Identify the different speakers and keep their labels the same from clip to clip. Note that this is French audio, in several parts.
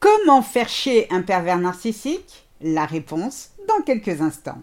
Speaker 1: Comment faire chier un pervers narcissique? La réponse dans quelques instants.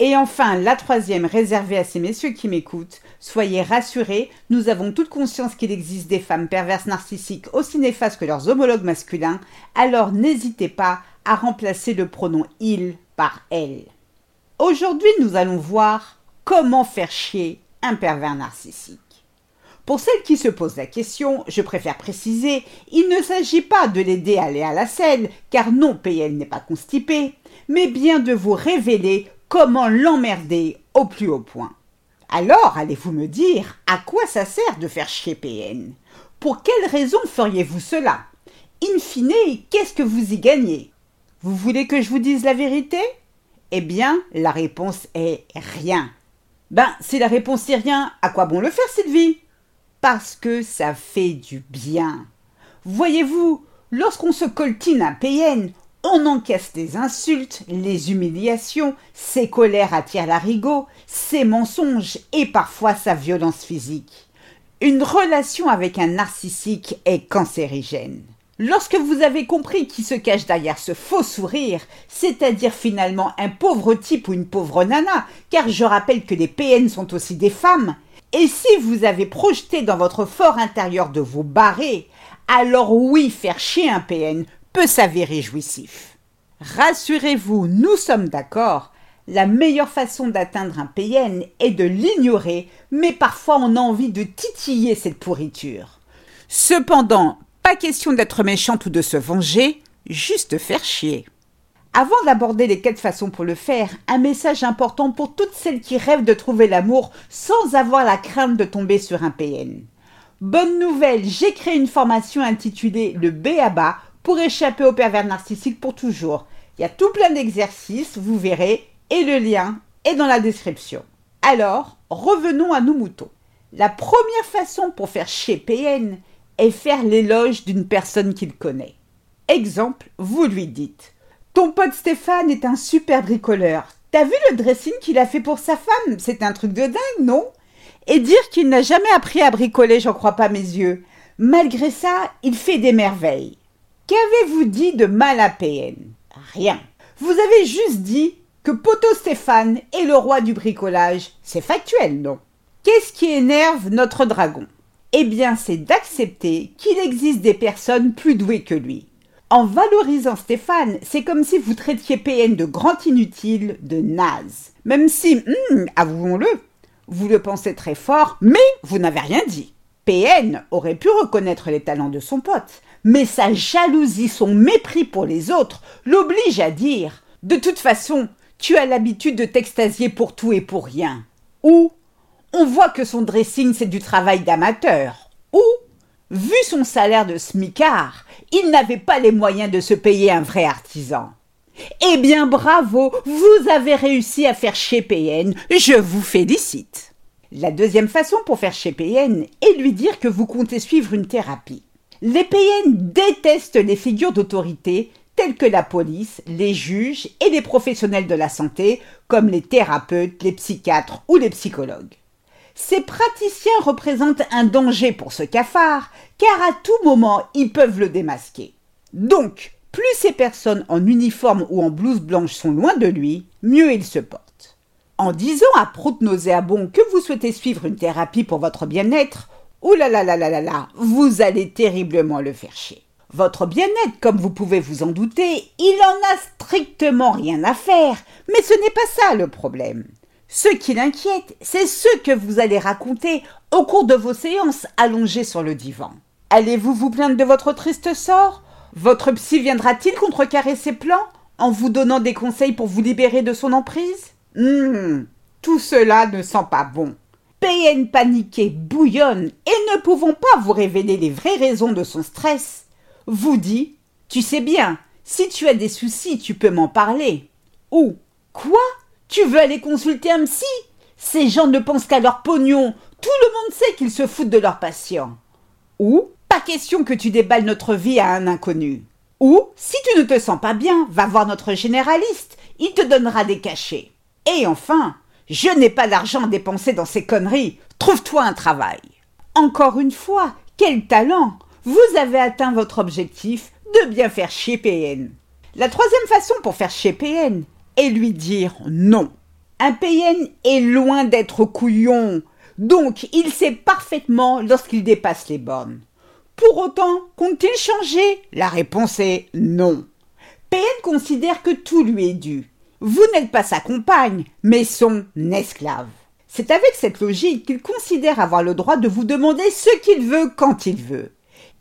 Speaker 1: Et enfin, la troisième réservée à ces messieurs qui m'écoutent, soyez rassurés, nous avons toute conscience qu'il existe des femmes perverses narcissiques aussi néfastes que leurs homologues masculins, alors n'hésitez pas à remplacer le pronom il par elle. Aujourd'hui, nous allons voir comment faire chier un pervers narcissique. Pour celles qui se posent la question, je préfère préciser, il ne s'agit pas de l'aider à aller à la selle, car non, PL n'est pas constipé, mais bien de vous révéler comment l'emmerder au plus haut point. Alors, allez-vous me dire, à quoi ça sert de faire chier PN Pour quelle raison feriez-vous cela? In fine, qu'est-ce que vous y gagnez? Vous voulez que je vous dise la vérité? Eh bien, la réponse est rien. Ben, si la réponse est rien, à quoi bon le faire, Sylvie? Parce que ça fait du bien. Voyez-vous, lorsqu'on se coltine un PN, on encaisse des insultes, les humiliations, ses colères attirent l'arigot, ses mensonges et parfois sa violence physique. Une relation avec un narcissique est cancérigène. Lorsque vous avez compris qui se cache derrière ce faux sourire, c'est-à-dire finalement un pauvre type ou une pauvre nana, car je rappelle que les PN sont aussi des femmes, et si vous avez projeté dans votre fort intérieur de vous barrer, alors oui, faire chier un PN peut s'avérer jouissif. Rassurez-vous, nous sommes d'accord, la meilleure façon d'atteindre un PN est de l'ignorer, mais parfois on a envie de titiller cette pourriture. Cependant, pas question d'être méchante ou de se venger, juste faire chier. Avant d'aborder les quatre façons pour le faire, un message important pour toutes celles qui rêvent de trouver l'amour sans avoir la crainte de tomber sur un PN. Bonne nouvelle, j'ai créé une formation intitulée Le B à bas pour échapper au pervers narcissique pour toujours. Il y a tout plein d'exercices, vous verrez, et le lien est dans la description. Alors, revenons à nos moutons. La première façon pour faire chier PN est faire l'éloge d'une personne qu'il connaît. Exemple, vous lui dites Ton pote Stéphane est un super bricoleur. T'as vu le dressing qu'il a fait pour sa femme? C'est un truc de dingue, non? Et dire qu'il n'a jamais appris à bricoler, j'en crois pas mes yeux. Malgré ça, il fait des merveilles. Qu'avez-vous dit de mal à PN Rien. Vous avez juste dit que Poto Stéphane est le roi du bricolage. C'est factuel, non? Qu'est-ce qui énerve notre dragon? Eh bien, c'est d'accepter qu'il existe des personnes plus douées que lui. En valorisant Stéphane, c'est comme si vous traitiez PN de grand inutile, de naze. Même si, hmm, avouons-le, vous le pensez très fort, mais vous n'avez rien dit. PN aurait pu reconnaître les talents de son pote, mais sa jalousie, son mépris pour les autres l'oblige à dire De toute façon, tu as l'habitude de t'extasier pour tout et pour rien. Ou on voit que son dressing c'est du travail d'amateur. Ou, vu son salaire de smicard, il n'avait pas les moyens de se payer un vrai artisan. Eh bien bravo, vous avez réussi à faire chez PN, je vous félicite. La deuxième façon pour faire chez PN est lui dire que vous comptez suivre une thérapie. Les PN détestent les figures d'autorité telles que la police, les juges et les professionnels de la santé, comme les thérapeutes, les psychiatres ou les psychologues. Ces praticiens représentent un danger pour ce cafard, car à tout moment ils peuvent le démasquer. Donc, plus ces personnes en uniforme ou en blouse blanche sont loin de lui, mieux il se porte. En disant à prout nauséabond que vous souhaitez suivre une thérapie pour votre bien-être, là, vous allez terriblement le faire chier. Votre bien-être, comme vous pouvez vous en douter, il en a strictement rien à faire, mais ce n'est pas ça le problème. Ce qui l'inquiète, c'est ce que vous allez raconter au cours de vos séances allongées sur le divan. Allez-vous vous plaindre de votre triste sort? Votre psy viendra-t-il contrecarrer ses plans en vous donnant des conseils pour vous libérer de son emprise? Hum, Tout cela ne sent pas bon. PN paniqué bouillonne et ne pouvant pas vous révéler les vraies raisons de son stress, vous dit Tu sais bien, si tu as des soucis, tu peux m'en parler. Ou Quoi? Tu veux aller consulter un psy? Ces gens ne pensent qu'à leur pognon. Tout le monde sait qu'ils se foutent de leurs patients. Ou Pas question que tu déballes notre vie à un inconnu. Ou Si tu ne te sens pas bien, va voir notre généraliste. Il te donnera des cachets. Et enfin, je n'ai pas d'argent à dépenser dans ces conneries. Trouve-toi un travail. Encore une fois, quel talent Vous avez atteint votre objectif de bien faire chez PN. La troisième façon pour faire chez PN est lui dire non. Un PN est loin d'être couillon, donc il sait parfaitement lorsqu'il dépasse les bornes. Pour autant, compte-t-il changer? La réponse est non. PN considère que tout lui est dû. Vous n'êtes pas sa compagne, mais son esclave. C'est avec cette logique qu'il considère avoir le droit de vous demander ce qu'il veut quand il veut.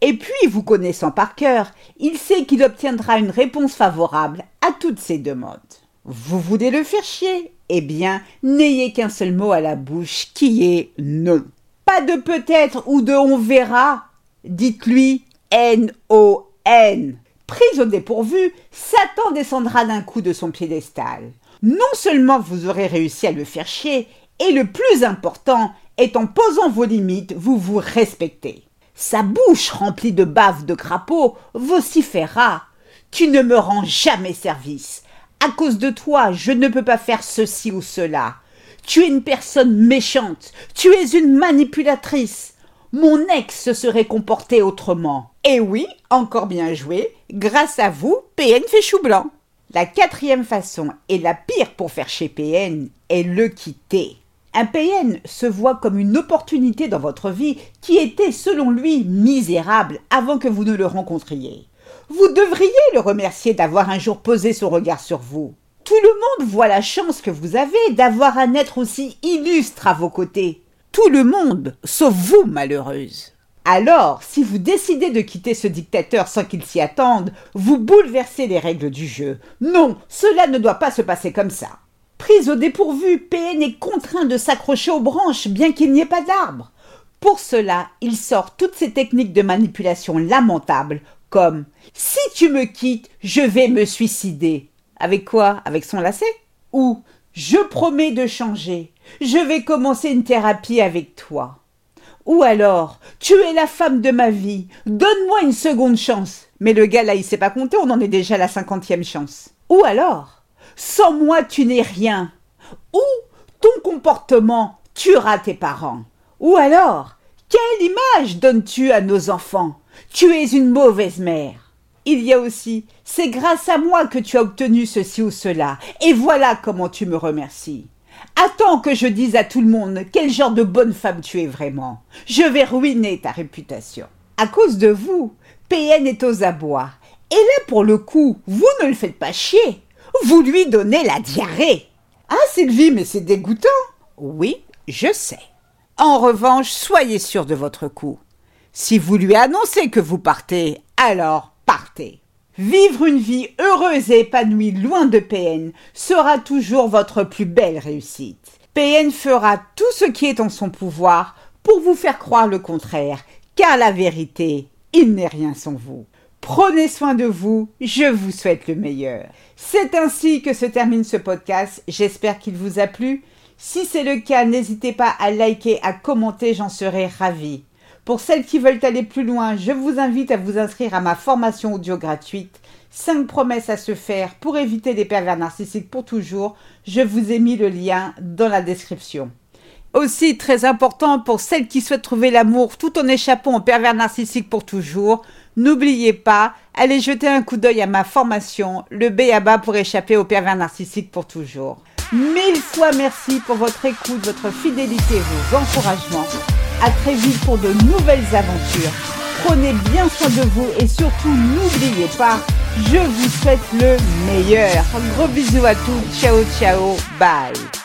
Speaker 1: Et puis, vous connaissant par cœur, il sait qu'il obtiendra une réponse favorable à toutes ses demandes. Vous voulez le faire chier? Eh bien, n'ayez qu'un seul mot à la bouche qui est non. Pas de peut-être ou de on verra? Dites-lui N-O-N. Prise au dépourvu, Satan descendra d'un coup de son piédestal. Non seulement vous aurez réussi à le faire chier, et le plus important est en posant vos limites, vous vous respectez. Sa bouche remplie de bave de crapaud vociféra. Tu ne me rends jamais service. À cause de toi, je ne peux pas faire ceci ou cela. Tu es une personne méchante. Tu es une manipulatrice. Mon ex se serait comporté autrement. Et oui, encore bien joué. Grâce à vous, PN fait chou blanc. La quatrième façon, et la pire pour faire chez PN, est le quitter. Un PN se voit comme une opportunité dans votre vie qui était, selon lui, misérable avant que vous ne le rencontriez. Vous devriez le remercier d'avoir un jour posé son regard sur vous. Tout le monde voit la chance que vous avez d'avoir un être aussi illustre à vos côtés. Tout le monde, sauf vous, malheureuse. Alors, si vous décidez de quitter ce dictateur sans qu'il s'y attende, vous bouleversez les règles du jeu. Non, cela ne doit pas se passer comme ça. Prise au dépourvu, PN est contraint de s'accrocher aux branches bien qu'il n'y ait pas d'arbre. Pour cela, il sort toutes ces techniques de manipulation lamentables comme Si tu me quittes, je vais me suicider. Avec quoi? Avec son lacet? Ou Je promets de changer. Je vais commencer une thérapie avec toi. Ou alors Tu es la femme de ma vie. Donne-moi une seconde chance. Mais le gars là, il sait pas compter, on en est déjà à la cinquantième chance. Ou alors sans moi, tu n'es rien. Ou ton comportement tuera tes parents. Ou alors, quelle image donnes-tu à nos enfants? Tu es une mauvaise mère. Il y a aussi, c'est grâce à moi que tu as obtenu ceci ou cela, et voilà comment tu me remercies. Attends que je dise à tout le monde quel genre de bonne femme tu es vraiment. Je vais ruiner ta réputation. À cause de vous, PN est aux abois. Et là, pour le coup, vous ne le faites pas chier. Vous lui donnez la diarrhée. Ah, Sylvie, mais c'est dégoûtant. Oui, je sais. En revanche, soyez sûr de votre coup. Si vous lui annoncez que vous partez, alors partez. Vivre une vie heureuse et épanouie loin de PN sera toujours votre plus belle réussite. PN fera tout ce qui est en son pouvoir pour vous faire croire le contraire, car la vérité, il n'est rien sans vous. Prenez soin de vous, je vous souhaite le meilleur. C'est ainsi que se termine ce podcast, j'espère qu'il vous a plu. Si c'est le cas, n'hésitez pas à liker, à commenter, j'en serai ravie. Pour celles qui veulent aller plus loin, je vous invite à vous inscrire à ma formation audio gratuite 5 promesses à se faire pour éviter les pervers narcissiques pour toujours. Je vous ai mis le lien dans la description. Aussi très important pour celles qui souhaitent trouver l'amour tout en échappant aux pervers narcissiques pour toujours, n'oubliez pas, allez jeter un coup d'œil à ma formation, le B à bas pour échapper aux pervers narcissiques pour toujours. Mille fois merci pour votre écoute, votre fidélité et vos encouragements. À très vite pour de nouvelles aventures. Prenez bien soin de vous et surtout n'oubliez pas, je vous souhaite le meilleur. Gros bisous à tous. Ciao ciao. Bye.